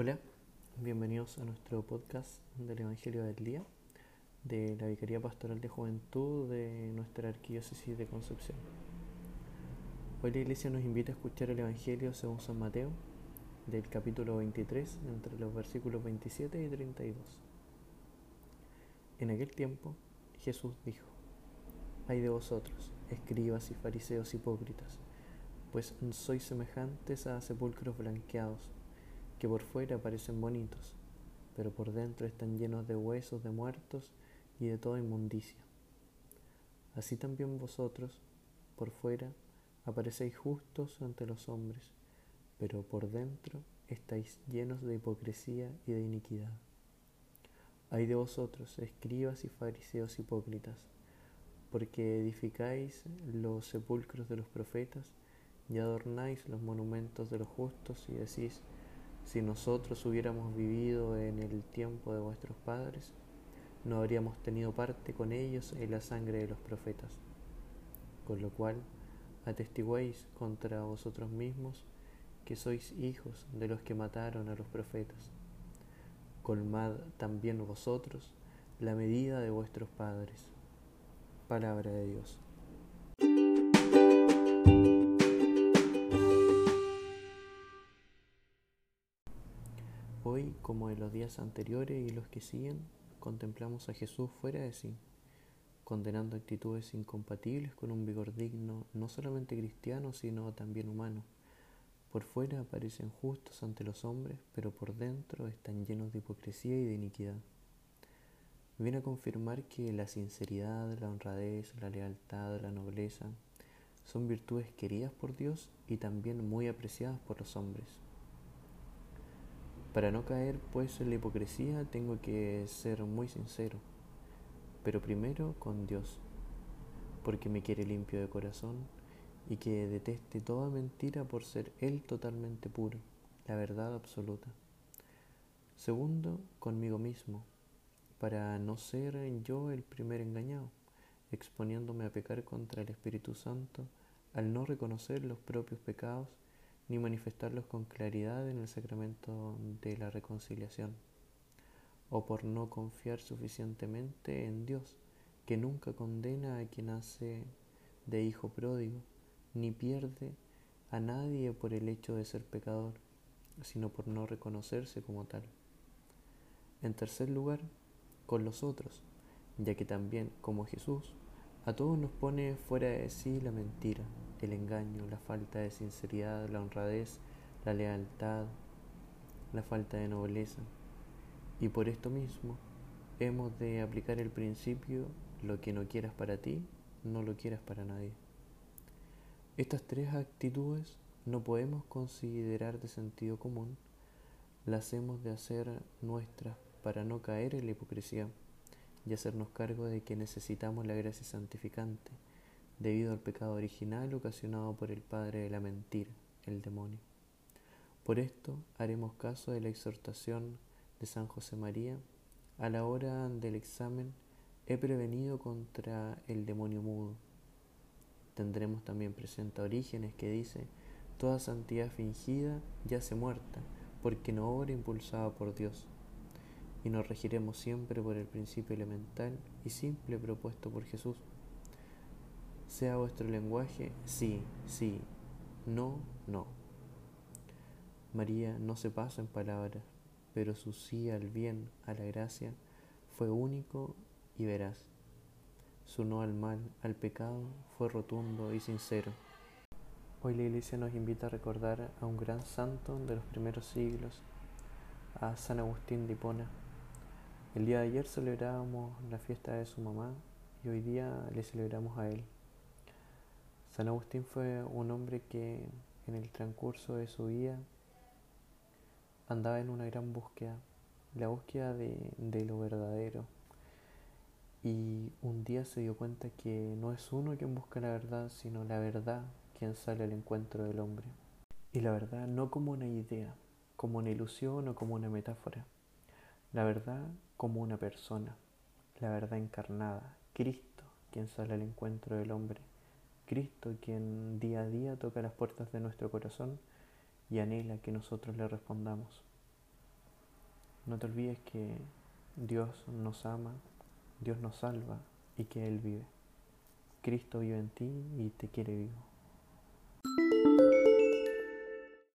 Hola, bienvenidos a nuestro podcast del Evangelio del Día de la Vicaría Pastoral de Juventud de nuestra Arquidiócesis de Concepción. Hoy la Iglesia nos invita a escuchar el Evangelio según San Mateo del capítulo 23 entre los versículos 27 y 32. En aquel tiempo Jesús dijo, Ay de vosotros, escribas y fariseos hipócritas, pues sois semejantes a sepulcros blanqueados que por fuera parecen bonitos, pero por dentro están llenos de huesos de muertos y de toda inmundicia. Así también vosotros, por fuera, aparecéis justos ante los hombres, pero por dentro estáis llenos de hipocresía y de iniquidad. Hay de vosotros, escribas y fariseos hipócritas, porque edificáis los sepulcros de los profetas y adornáis los monumentos de los justos y decís, si nosotros hubiéramos vivido en el tiempo de vuestros padres, no habríamos tenido parte con ellos en la sangre de los profetas. Con lo cual, atestiguéis contra vosotros mismos que sois hijos de los que mataron a los profetas. Colmad también vosotros la medida de vuestros padres. Palabra de Dios. Hoy, como en los días anteriores y los que siguen, contemplamos a Jesús fuera de sí, condenando actitudes incompatibles con un vigor digno no solamente cristiano, sino también humano. Por fuera parecen justos ante los hombres, pero por dentro están llenos de hipocresía y de iniquidad. Viene a confirmar que la sinceridad, la honradez, la lealtad, la nobleza son virtudes queridas por Dios y también muy apreciadas por los hombres. Para no caer pues en la hipocresía tengo que ser muy sincero, pero primero con Dios, porque me quiere limpio de corazón y que deteste toda mentira por ser Él totalmente puro, la verdad absoluta. Segundo, conmigo mismo, para no ser yo el primer engañado, exponiéndome a pecar contra el Espíritu Santo al no reconocer los propios pecados ni manifestarlos con claridad en el sacramento de la reconciliación, o por no confiar suficientemente en Dios, que nunca condena a quien hace de hijo pródigo, ni pierde a nadie por el hecho de ser pecador, sino por no reconocerse como tal. En tercer lugar, con los otros, ya que también, como Jesús, a todos nos pone fuera de sí la mentira, el engaño, la falta de sinceridad, la honradez, la lealtad, la falta de nobleza. Y por esto mismo hemos de aplicar el principio lo que no quieras para ti, no lo quieras para nadie. Estas tres actitudes no podemos considerar de sentido común, las hemos de hacer nuestras para no caer en la hipocresía y hacernos cargo de que necesitamos la gracia santificante debido al pecado original ocasionado por el padre de la mentira, el demonio. Por esto haremos caso de la exhortación de San José María a la hora del examen he prevenido contra el demonio mudo. Tendremos también presente a Orígenes que dice toda santidad fingida yace muerta porque no obra impulsada por Dios y nos regiremos siempre por el principio elemental y simple propuesto por Jesús sea vuestro lenguaje sí, sí, no, no. María no se pasa en palabras, pero su sí al bien, a la gracia, fue único y veraz. Su no al mal, al pecado, fue rotundo y sincero. Hoy la Iglesia nos invita a recordar a un gran santo de los primeros siglos, a San Agustín de Hipona. El día de ayer celebrábamos la fiesta de su mamá y hoy día le celebramos a él. San Agustín fue un hombre que en el transcurso de su vida andaba en una gran búsqueda, la búsqueda de, lo verdadero. Y un día se dio cuenta que no es uno quien busca la verdad, sino la verdad quien sale al encuentro del hombre. Y la verdad no como una idea, como una ilusión o como una metáfora. La verdad como una persona, la verdad encarnada, Cristo quien sale al encuentro del hombre. Cristo quien día a día toca las puertas de nuestro corazón y anhela que nosotros le respondamos. No te olvides que Dios nos ama, Dios nos salva y que Él vive. Cristo vive en ti y te quiere vivo.